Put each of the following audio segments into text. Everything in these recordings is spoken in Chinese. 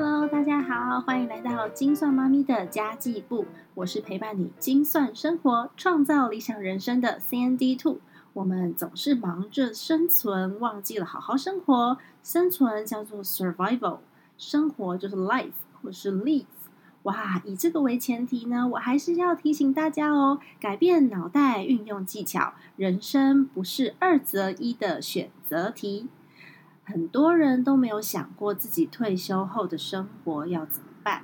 Hello，大家好，欢迎来到精算妈咪的家计部。我是陪伴你精算生活、创造理想人生的 CND Two。我们总是忙着生存，忘记了好好生活。生存叫做 survival，生活就是 life 或是 live。哇，以这个为前提呢，我还是要提醒大家哦，改变脑袋，运用技巧，人生不是二择一的选择题。很多人都没有想过自己退休后的生活要怎么办，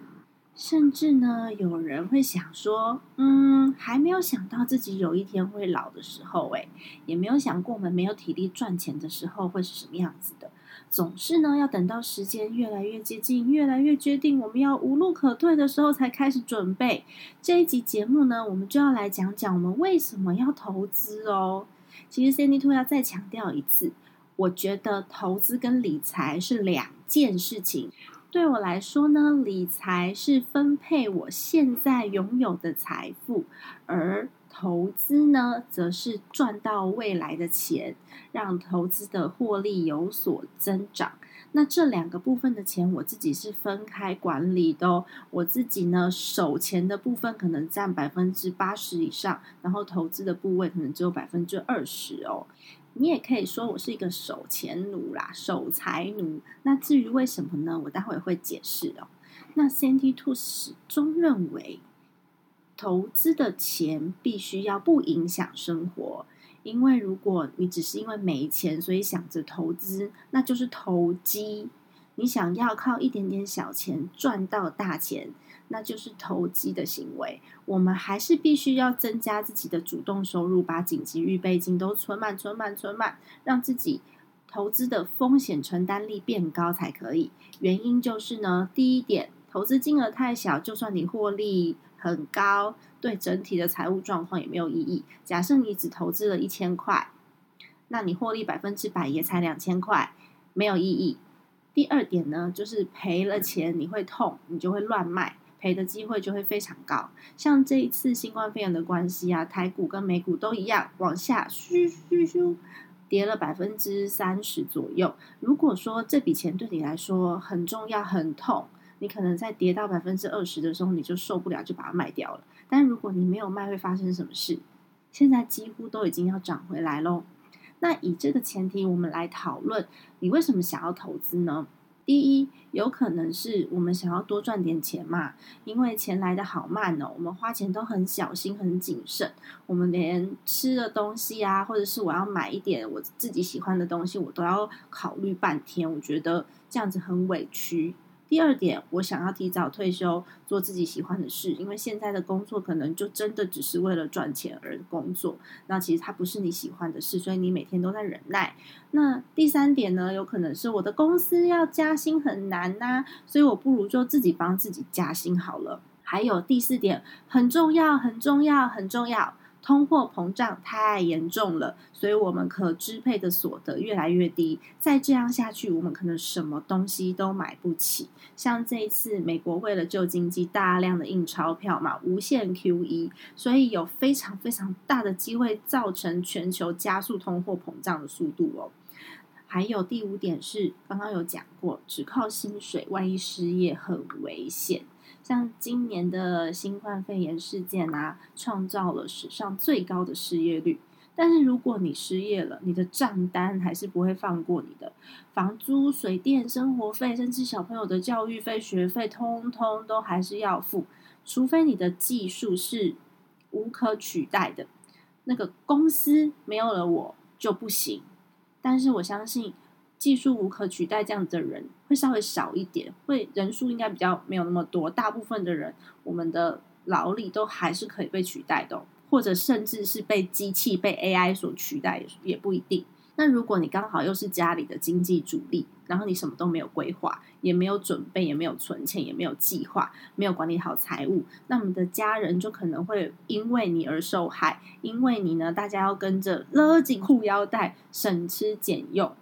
甚至呢，有人会想说，嗯，还没有想到自己有一天会老的时候，诶，也没有想过我们没有体力赚钱的时候会是什么样子的。总是呢，要等到时间越来越接近，越来越决定我们要无路可退的时候，才开始准备。这一集节目呢，我们就要来讲讲我们为什么要投资哦。其实 Cindy Two 要再强调一次。我觉得投资跟理财是两件事情。对我来说呢，理财是分配我现在拥有的财富，而投资呢，则是赚到未来的钱，让投资的获利有所增长。那这两个部分的钱，我自己是分开管理的哦。我自己呢，手钱的部分可能占百分之八十以上，然后投资的部位可能只有百分之二十哦。你也可以说我是一个守钱奴啦，守财奴。那至于为什么呢？我待会会解释哦。那 CNT Two 始终认为，投资的钱必须要不影响生活，因为如果你只是因为没钱，所以想着投资，那就是投机。你想要靠一点点小钱赚到大钱。那就是投机的行为，我们还是必须要增加自己的主动收入，把紧急预备金都存满、存满、存满，让自己投资的风险承担力变高才可以。原因就是呢，第一点，投资金额太小，就算你获利很高，对整体的财务状况也没有意义。假设你只投资了一千块，那你获利百分之百也才两千块，没有意义。第二点呢，就是赔了钱你会痛，你就会乱卖。赔的机会就会非常高，像这一次新冠肺炎的关系啊，台股跟美股都一样往下咻咻咻跌了百分之三十左右。如果说这笔钱对你来说很重要、很痛，你可能在跌到百分之二十的时候你就受不了，就把它卖掉了。但如果你没有卖，会发生什么事？现在几乎都已经要涨回来喽。那以这个前提，我们来讨论你为什么想要投资呢？第一，有可能是我们想要多赚点钱嘛，因为钱来的好慢哦，我们花钱都很小心、很谨慎，我们连吃的东西啊，或者是我要买一点我自己喜欢的东西，我都要考虑半天，我觉得这样子很委屈。第二点，我想要提早退休，做自己喜欢的事，因为现在的工作可能就真的只是为了赚钱而工作，那其实它不是你喜欢的事，所以你每天都在忍耐。那第三点呢，有可能是我的公司要加薪很难呐，所以我不如就自己帮自己加薪好了。还有第四点，很重要，很重要，很重要。通货膨胀太严重了，所以我们可支配的所得越来越低。再这样下去，我们可能什么东西都买不起。像这一次，美国为了救经济，大量的印钞票嘛，无限 QE，所以有非常非常大的机会造成全球加速通货膨胀的速度哦。还有第五点是，刚刚有讲过，只靠薪水，万一失业很危险。像今年的新冠肺炎事件啊，创造了史上最高的失业率。但是如果你失业了，你的账单还是不会放过你的，房租、水电、生活费，甚至小朋友的教育费、学费，通通都还是要付。除非你的技术是无可取代的，那个公司没有了我就不行。但是我相信。技术无可取代，这样子的人会稍微少一点，会人数应该比较没有那么多。大部分的人，我们的劳力都还是可以被取代的，或者甚至是被机器、被 AI 所取代，也也不一定。那如果你刚好又是家里的经济主力，然后你什么都没有规划，也没有准备，也没有存钱，也没有计划，没有管理好财务，那么的家人就可能会因为你而受害，因为你呢，大家要跟着勒紧裤腰带，省吃俭用。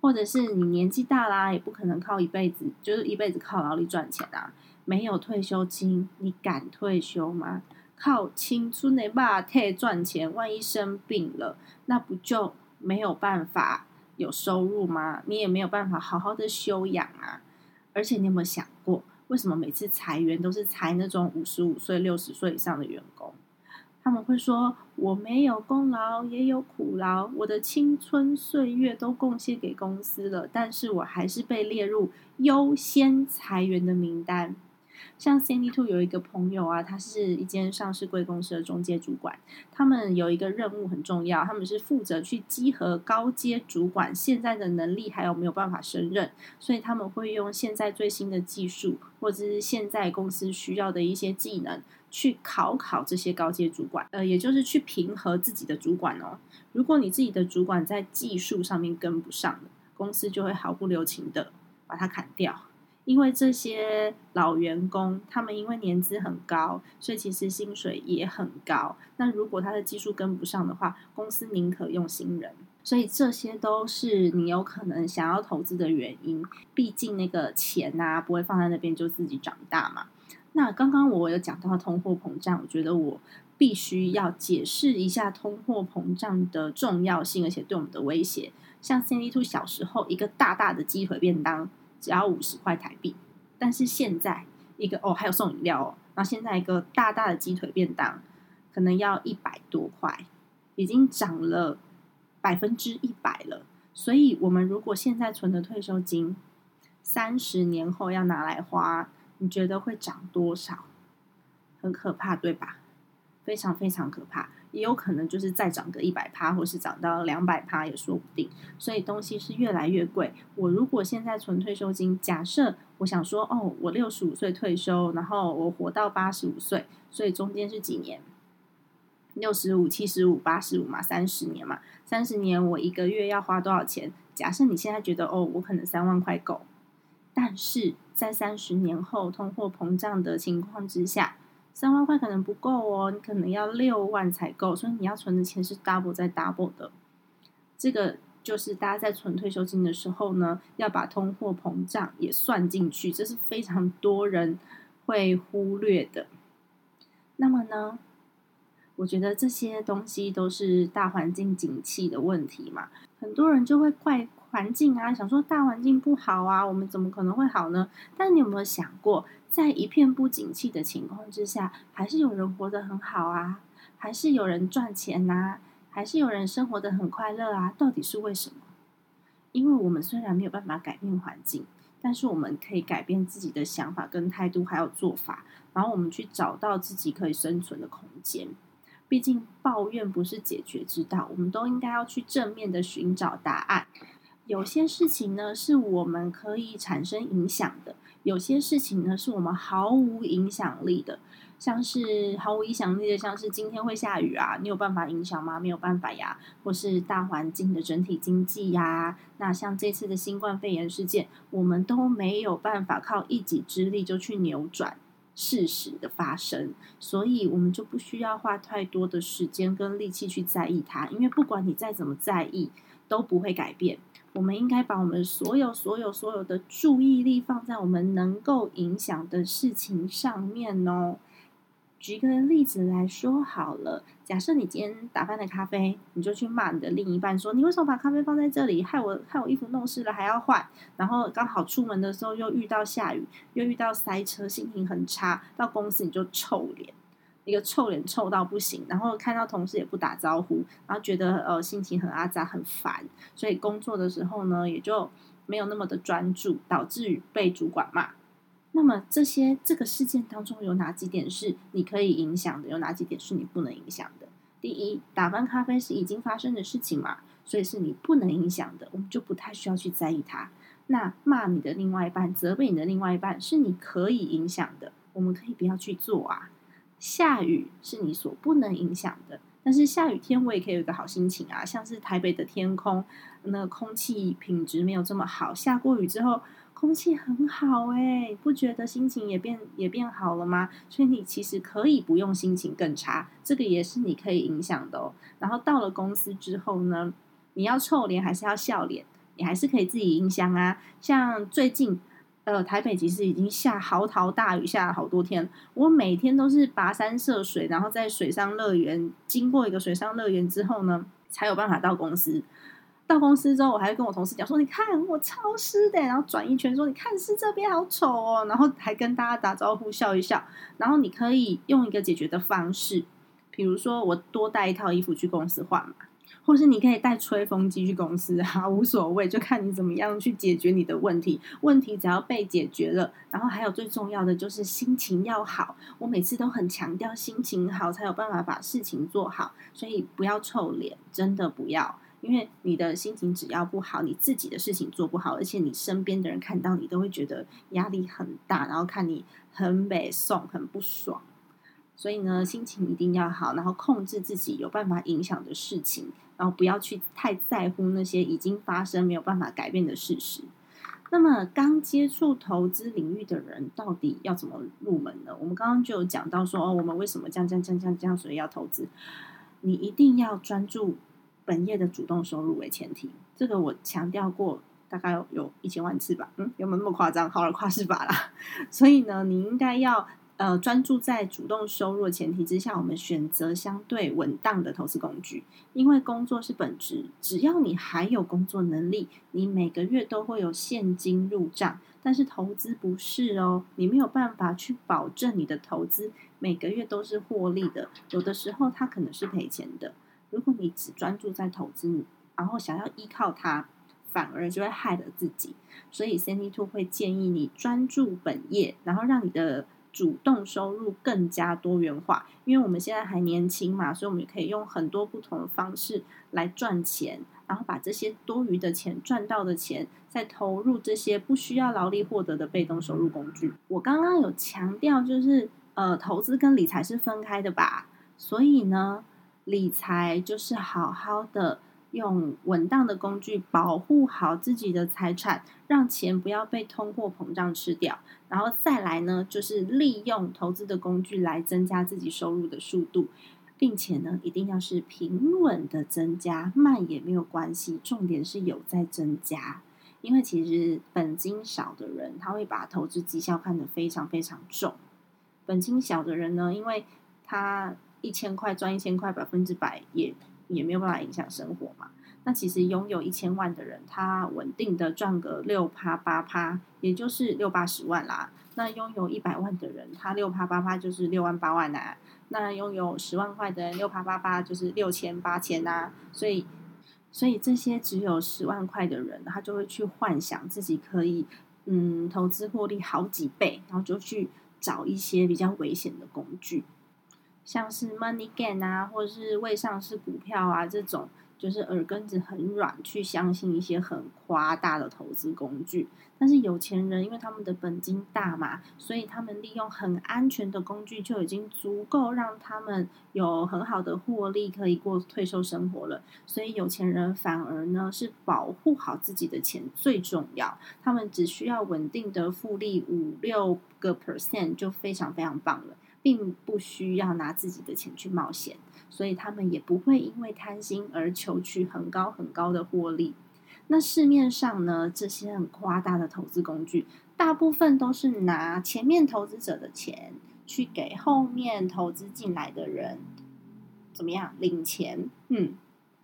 或者是你年纪大啦，也不可能靠一辈子，就是一辈子靠劳力赚钱啊。没有退休金，你敢退休吗？靠青春的霸退赚钱，万一生病了，那不就没有办法有收入吗？你也没有办法好好的休养啊。而且你有没有想过，为什么每次裁员都是裁那种五十五岁、六十岁以上的员工？他们会说：“我没有功劳，也有苦劳，我的青春岁月都贡献给公司了，但是我还是被列入优先裁员的名单。”像 Cindy Two 有一个朋友啊，他是一间上市贵公司的中介主管，他们有一个任务很重要，他们是负责去集合高阶主管现在的能力还有没有办法胜任，所以他们会用现在最新的技术或者是现在公司需要的一些技能去考考这些高阶主管，呃，也就是去平和自己的主管哦。如果你自己的主管在技术上面跟不上公司就会毫不留情的把它砍掉。因为这些老员工，他们因为年资很高，所以其实薪水也很高。那如果他的技术跟不上的话，公司宁可用新人。所以这些都是你有可能想要投资的原因。毕竟那个钱呐，不会放在那边就自己长大嘛。那刚刚我有讲到通货膨胀，我觉得我必须要解释一下通货膨胀的重要性，而且对我们的威胁。像 Cindy Two 小时候一个大大的鸡腿便当。只要五十块台币，但是现在一个哦，还有送饮料哦。那现在一个大大的鸡腿便当，可能要一百多块，已经涨了百分之一百了。所以，我们如果现在存的退休金，三十年后要拿来花，你觉得会涨多少？很可怕，对吧？非常非常可怕。也有可能就是再涨个一百趴，或是涨到两百趴也说不定。所以东西是越来越贵。我如果现在存退休金，假设我想说，哦，我六十五岁退休，然后我活到八十五岁，所以中间是几年？六十五、七十五、八十五嘛，三十年嘛。三十年我一个月要花多少钱？假设你现在觉得，哦，我可能三万块够，但是在三十年后通货膨胀的情况之下。三万块可能不够哦，你可能要六万才够，所以你要存的钱是 double 再 double 的。这个就是大家在存退休金的时候呢，要把通货膨胀也算进去，这是非常多人会忽略的。那么呢，我觉得这些东西都是大环境景气的问题嘛，很多人就会怪环境啊，想说大环境不好啊，我们怎么可能会好呢？但你有没有想过？在一片不景气的情况之下，还是有人活得很好啊，还是有人赚钱呐，还是有人生活的很快乐啊？到底是为什么？因为我们虽然没有办法改变环境，但是我们可以改变自己的想法跟态度，还有做法，然后我们去找到自己可以生存的空间。毕竟抱怨不是解决之道，我们都应该要去正面的寻找答案。有些事情呢，是我们可以产生影响的。有些事情呢，是我们毫无影响力的，像是毫无影响力的，像是今天会下雨啊，你有办法影响吗？没有办法呀。或是大环境的整体经济呀，那像这次的新冠肺炎事件，我们都没有办法靠一己之力就去扭转事实的发生，所以我们就不需要花太多的时间跟力气去在意它，因为不管你再怎么在意，都不会改变。我们应该把我们所有、所有、所有的注意力放在我们能够影响的事情上面哦。举个例子来说好了，假设你今天打翻了咖啡，你就去骂你的另一半说：“你为什么把咖啡放在这里，害我害我衣服弄湿了还要换？”然后刚好出门的时候又遇到下雨，又遇到塞车，心情很差，到公司你就臭脸。一个臭脸臭到不行，然后看到同事也不打招呼，然后觉得呃心情很阿杂很烦，所以工作的时候呢也就没有那么的专注，导致于被主管骂。那么这些这个事件当中有哪几点是你可以影响的？有哪几点是你不能影响的？第一，打翻咖啡是已经发生的事情嘛，所以是你不能影响的，我们就不太需要去在意它。那骂你的另外一半，责备你的另外一半是你可以影响的，我们可以不要去做啊。下雨是你所不能影响的，但是下雨天我也可以有一个好心情啊，像是台北的天空，那空气品质没有这么好，下过雨之后空气很好哎，不觉得心情也变也变好了吗？所以你其实可以不用心情更差，这个也是你可以影响的哦。然后到了公司之后呢，你要臭脸还是要笑脸，你还是可以自己影响啊。像最近。呃，台北其实已经下嚎啕大雨，下了好多天。我每天都是跋山涉水，然后在水上乐园经过一个水上乐园之后呢，才有办法到公司。到公司之后，我还会跟我同事讲说：“你看我超湿的。”然后转一圈说：“你看湿这边好丑哦。”然后还跟大家打招呼笑一笑。然后你可以用一个解决的方式，比如说我多带一套衣服去公司换嘛。或是你可以带吹风机去公司啊，无所谓，就看你怎么样去解决你的问题。问题只要被解决了，然后还有最重要的就是心情要好。我每次都很强调心情好才有办法把事情做好，所以不要臭脸，真的不要。因为你的心情只要不好，你自己的事情做不好，而且你身边的人看到你都会觉得压力很大，然后看你很北宋，很不爽。所以呢，心情一定要好，然后控制自己有办法影响的事情，然后不要去太在乎那些已经发生没有办法改变的事实。那么，刚接触投资领域的人到底要怎么入门呢？我们刚刚就有讲到说，哦，我们为什么这样这样这样这样，所以要投资？你一定要专注本业的主动收入为前提，这个我强调过，大概有一千万次吧。嗯，有没有那么夸张？好了，夸是吧啦。所以呢，你应该要。呃，专注在主动收入的前提之下，我们选择相对稳当的投资工具。因为工作是本质，只要你还有工作能力，你每个月都会有现金入账。但是投资不是哦，你没有办法去保证你的投资每个月都是获利的，有的时候它可能是赔钱的。如果你只专注在投资，然后想要依靠它，反而就会害了自己。所以 c n d Two 会建议你专注本业，然后让你的。主动收入更加多元化，因为我们现在还年轻嘛，所以我们也可以用很多不同的方式来赚钱，然后把这些多余的钱赚到的钱，再投入这些不需要劳力获得的被动收入工具。我刚刚有强调，就是呃，投资跟理财是分开的吧，所以呢，理财就是好好的。用稳当的工具保护好自己的财产，让钱不要被通货膨胀吃掉。然后再来呢，就是利用投资的工具来增加自己收入的速度，并且呢，一定要是平稳的增加，慢也没有关系。重点是有在增加，因为其实本金少的人，他会把投资绩效看得非常非常重。本金小的人呢，因为他一千块赚一千块，百分之百也。也没有办法影响生活嘛？那其实拥有一千万的人，他稳定的赚个六趴八趴，也就是六八十万啦。那拥有一百万的人，他六趴八趴就是六万八万呐。那拥有十万块的人，六趴八趴就是六千八千呐。所以，所以这些只有十万块的人，他就会去幻想自己可以嗯投资获利好几倍，然后就去找一些比较危险的工具。像是 money gain 啊，或者是未上市股票啊，这种就是耳根子很软，去相信一些很夸大的投资工具。但是有钱人，因为他们的本金大嘛，所以他们利用很安全的工具就已经足够让他们有很好的获利，可以过退休生活了。所以有钱人反而呢是保护好自己的钱最重要，他们只需要稳定的复利五六个 percent 就非常非常棒了。并不需要拿自己的钱去冒险，所以他们也不会因为贪心而求取很高很高的获利。那市面上呢，这些很夸大的投资工具，大部分都是拿前面投资者的钱去给后面投资进来的人怎么样领钱？嗯，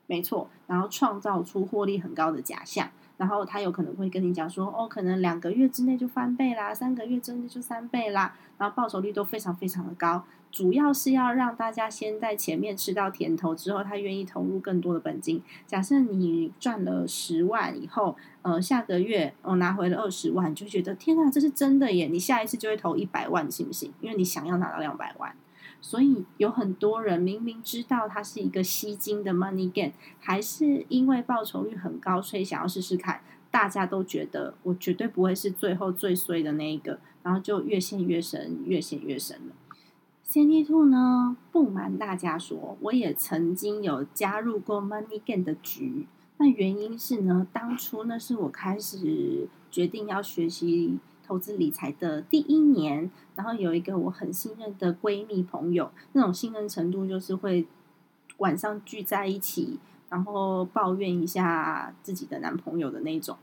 没错，然后创造出获利很高的假象。然后他有可能会跟你讲说，哦，可能两个月之内就翻倍啦，三个月之内就三倍啦，然后报酬率都非常非常的高，主要是要让大家先在前面吃到甜头之后，他愿意投入更多的本金。假设你赚了十万以后，呃，下个月我拿回了二十万，就觉得天啊，这是真的耶！你下一次就会投一百万，信不信？因为你想要拿到两百万。所以有很多人明明知道它是一个吸金的 money gain，还是因为报酬率很高，所以想要试试看。大家都觉得我绝对不会是最后最衰的那一个，然后就越陷越深，越陷越深了。CND Two 呢，不瞒大家说，我也曾经有加入过 money gain 的局。那原因是呢，当初那是我开始决定要学习。投资理财的第一年，然后有一个我很信任的闺蜜朋友，那种信任程度就是会晚上聚在一起，然后抱怨一下自己的男朋友的那种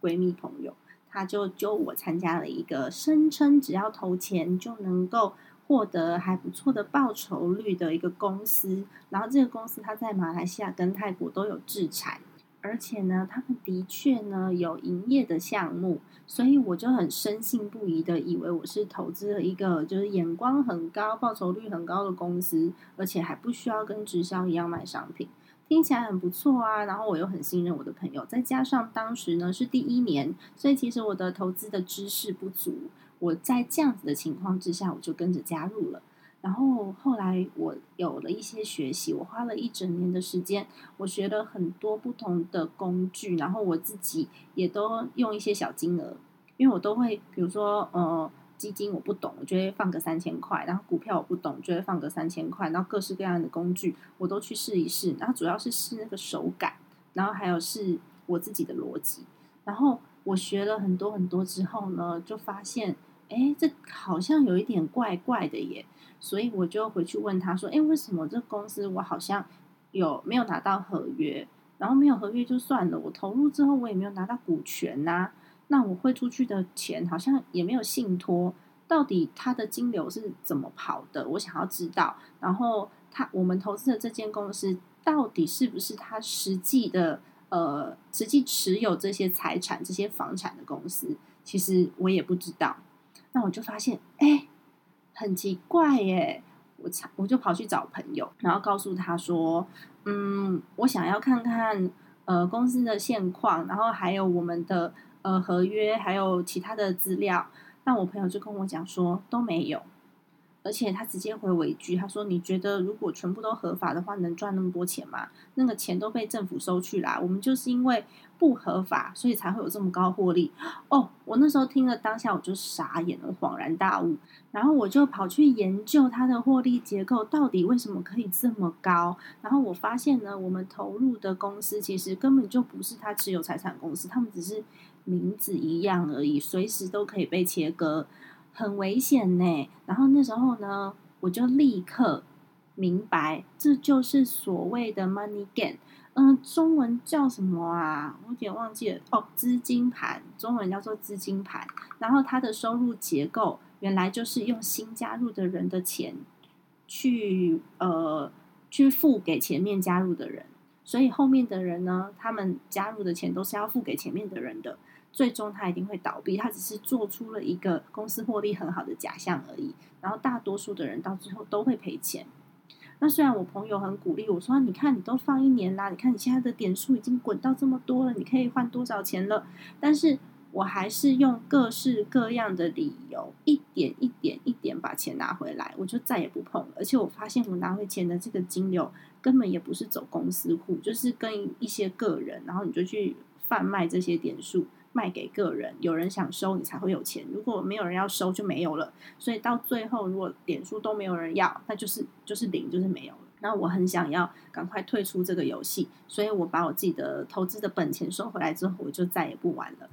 闺蜜朋友，她就揪我参加了一个声称只要投钱就能够获得还不错的报酬率的一个公司，然后这个公司它在马来西亚跟泰国都有制裁。而且呢，他们的确呢有营业的项目，所以我就很深信不疑的以为我是投资了一个就是眼光很高、报酬率很高的公司，而且还不需要跟直销一样卖商品，听起来很不错啊。然后我又很信任我的朋友，再加上当时呢是第一年，所以其实我的投资的知识不足，我在这样子的情况之下，我就跟着加入了。然后后来我有了一些学习，我花了一整年的时间，我学了很多不同的工具，然后我自己也都用一些小金额，因为我都会，比如说呃基金我不懂，我就会放个三千块，然后股票我不懂，就会放个三千块，然后各式各样的工具我都去试一试，然后主要是试那个手感，然后还有试我自己的逻辑，然后我学了很多很多之后呢，就发现。哎，这好像有一点怪怪的耶，所以我就回去问他说：“哎，为什么这公司我好像有没有拿到合约？然后没有合约就算了，我投入之后我也没有拿到股权呐，那我汇出去的钱好像也没有信托，到底它的金流是怎么跑的？我想要知道。然后他我们投资的这间公司到底是不是他实际的呃实际持有这些财产、这些房产的公司？其实我也不知道。”那我就发现，哎，很奇怪耶！我我就跑去找朋友，然后告诉他说，嗯，我想要看看呃公司的现况，然后还有我们的呃合约，还有其他的资料。那我朋友就跟我讲说，都没有。而且他直接回我一句，他说：“你觉得如果全部都合法的话，能赚那么多钱吗？那个钱都被政府收去啦。我们就是因为不合法，所以才会有这么高获利。”哦，我那时候听了当下我就傻眼了，恍然大悟。然后我就跑去研究它的获利结构到底为什么可以这么高。然后我发现呢，我们投入的公司其实根本就不是他持有财产公司，他们只是名字一样而已，随时都可以被切割。很危险呢，然后那时候呢，我就立刻明白，这就是所谓的 money gain。嗯，中文叫什么啊？我有点忘记了哦，资金盘，中文叫做资金盘。然后它的收入结构原来就是用新加入的人的钱去呃去付给前面加入的人，所以后面的人呢，他们加入的钱都是要付给前面的人的。最终他一定会倒闭，他只是做出了一个公司获利很好的假象而已。然后大多数的人到最后都会赔钱。那虽然我朋友很鼓励我说：“你看，你都放一年啦，你看你现在的点数已经滚到这么多了，你可以换多少钱了？”但是我还是用各式各样的理由，一点一点一点把钱拿回来，我就再也不碰了。而且我发现我拿回钱的这个金流根本也不是走公司户，就是跟一些个人，然后你就去贩卖这些点数。卖给个人，有人想收你才会有钱。如果没有人要收，就没有了。所以到最后，如果点数都没有人要，那就是就是零，就是没有了。那我很想要赶快退出这个游戏，所以我把我自己的投资的本钱收回来之后，我就再也不玩了。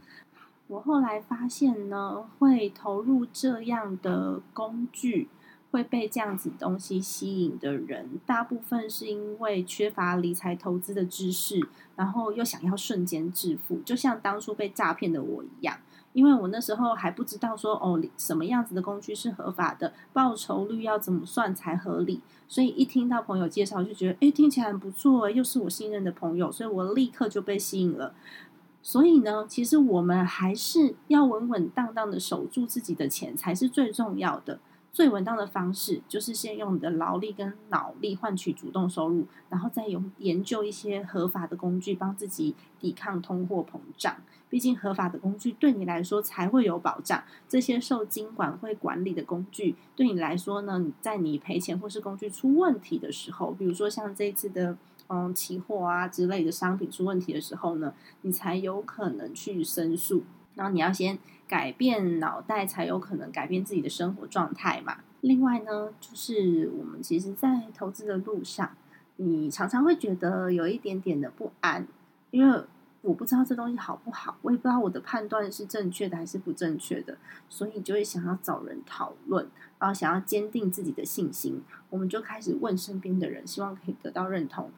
我后来发现呢，会投入这样的工具。会被这样子东西吸引的人，大部分是因为缺乏理财投资的知识，然后又想要瞬间致富，就像当初被诈骗的我一样。因为我那时候还不知道说哦，什么样子的工具是合法的，报酬率要怎么算才合理，所以一听到朋友介绍，就觉得哎，听起来很不错，又是我信任的朋友，所以我立刻就被吸引了。所以呢，其实我们还是要稳稳当当的守住自己的钱，才是最重要的。最稳当的方式就是先用你的劳力跟脑力换取主动收入，然后再用研究一些合法的工具，帮自己抵抗通货膨胀。毕竟合法的工具对你来说才会有保障。这些受金管会管理的工具对你来说呢，在你赔钱或是工具出问题的时候，比如说像这次的嗯期货啊之类的商品出问题的时候呢，你才有可能去申诉。然后你要先改变脑袋，才有可能改变自己的生活状态嘛。另外呢，就是我们其实，在投资的路上，你常常会觉得有一点点的不安，因为我不知道这东西好不好，我也不知道我的判断是正确的还是不正确的，所以就会想要找人讨论，然后想要坚定自己的信心。我们就开始问身边的人，希望可以得到认同。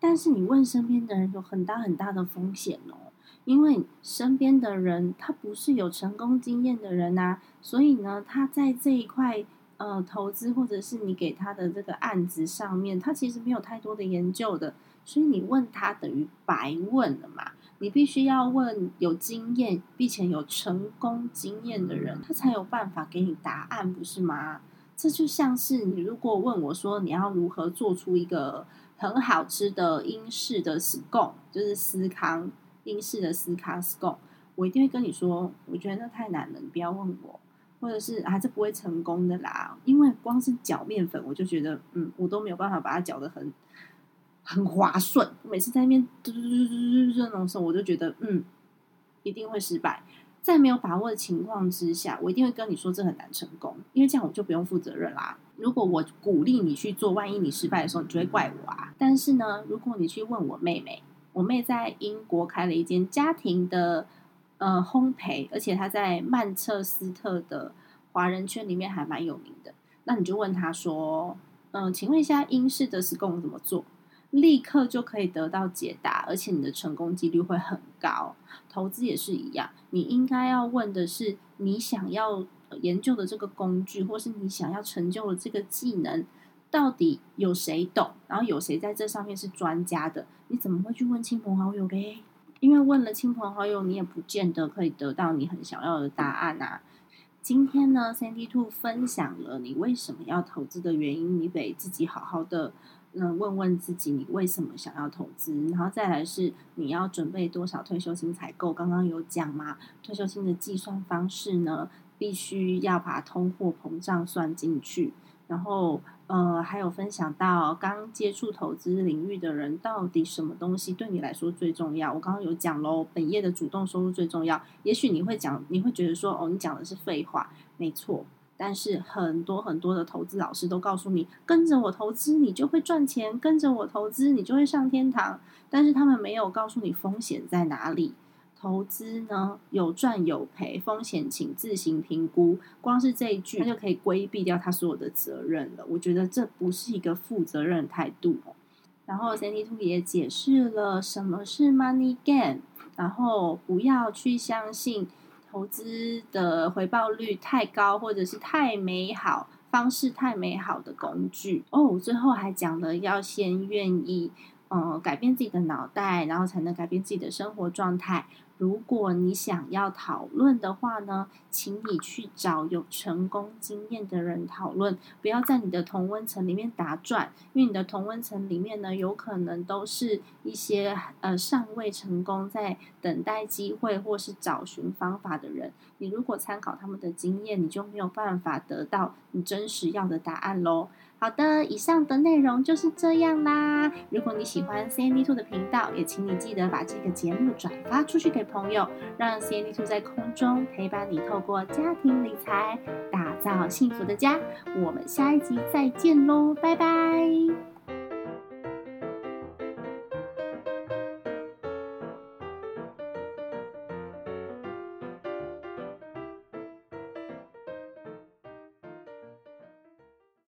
但是你问身边的人，有很大很大的风险哦。因为身边的人他不是有成功经验的人呐，所以呢，他在这一块呃投资或者是你给他的这个案子上面，他其实没有太多的研究的，所以你问他等于白问了嘛。你必须要问有经验并且有成功经验的人，他才有办法给你答案，不是吗？这就像是你如果问我说你要如何做出一个很好吃的英式的 scone，就是司康英式的斯卡 scone，我一定会跟你说，我觉得那太难了，你不要问我，或者是啊这不会成功的啦，因为光是搅面粉，我就觉得嗯，我都没有办法把它搅得很很滑顺，每次在那边嘟嘟嘟嘟嘟嘟那种时候，我就觉得嗯，一定会失败。在没有把握的情况之下，我一定会跟你说这很难成功，因为这样我就不用负责任啦。如果我鼓励你去做，万一你失败的时候，你就会怪我啊。但是呢，如果你去问我妹妹，我妹在英国开了一间家庭的呃烘焙，而且她在曼彻斯特的华人圈里面还蛮有名的，那你就问她说，嗯，请问一下英式的 scone 怎么做？立刻就可以得到解答，而且你的成功几率会很高。投资也是一样，你应该要问的是，你想要研究的这个工具，或是你想要成就的这个技能，到底有谁懂？然后有谁在这上面是专家的？你怎么会去问亲朋好友嘞？因为问了亲朋好友，你也不见得可以得到你很想要的答案啊。今天呢，Sandy Two 分享了你为什么要投资的原因，你得自己好好的。嗯，问问自己，你为什么想要投资？然后再来是你要准备多少退休金才够？刚刚有讲嘛，退休金的计算方式呢，必须要把通货膨胀算进去。然后，呃，还有分享到刚接触投资领域的人，到底什么东西对你来说最重要？我刚刚有讲喽，本业的主动收入最重要。也许你会讲，你会觉得说，哦，你讲的是废话，没错。但是很多很多的投资老师都告诉你，跟着我投资你就会赚钱，跟着我投资你就会上天堂。但是他们没有告诉你风险在哪里。投资呢有赚有赔，风险请自行评估。光是这一句，他就可以规避掉他所有的责任了。我觉得这不是一个负责任的态度。然后 Sandy Two 也解释了什么是 Money Game，然后不要去相信。投资的回报率太高，或者是太美好方式太美好的工具哦。最后还讲了要先愿意，嗯，改变自己的脑袋，然后才能改变自己的生活状态。如果你想要讨论的话呢，请你去找有成功经验的人讨论，不要在你的同温层里面打转，因为你的同温层里面呢，有可能都是一些呃尚未成功，在等待机会或是找寻方法的人。你如果参考他们的经验，你就没有办法得到你真实要的答案喽。好的，以上的内容就是这样啦。如果你喜欢 C N D Two 的频道，也请你记得把这个节目转发出去给朋友，让 C N D Two 在空中陪伴你，透过家庭理财打造幸福的家。我们下一集再见喽，拜拜。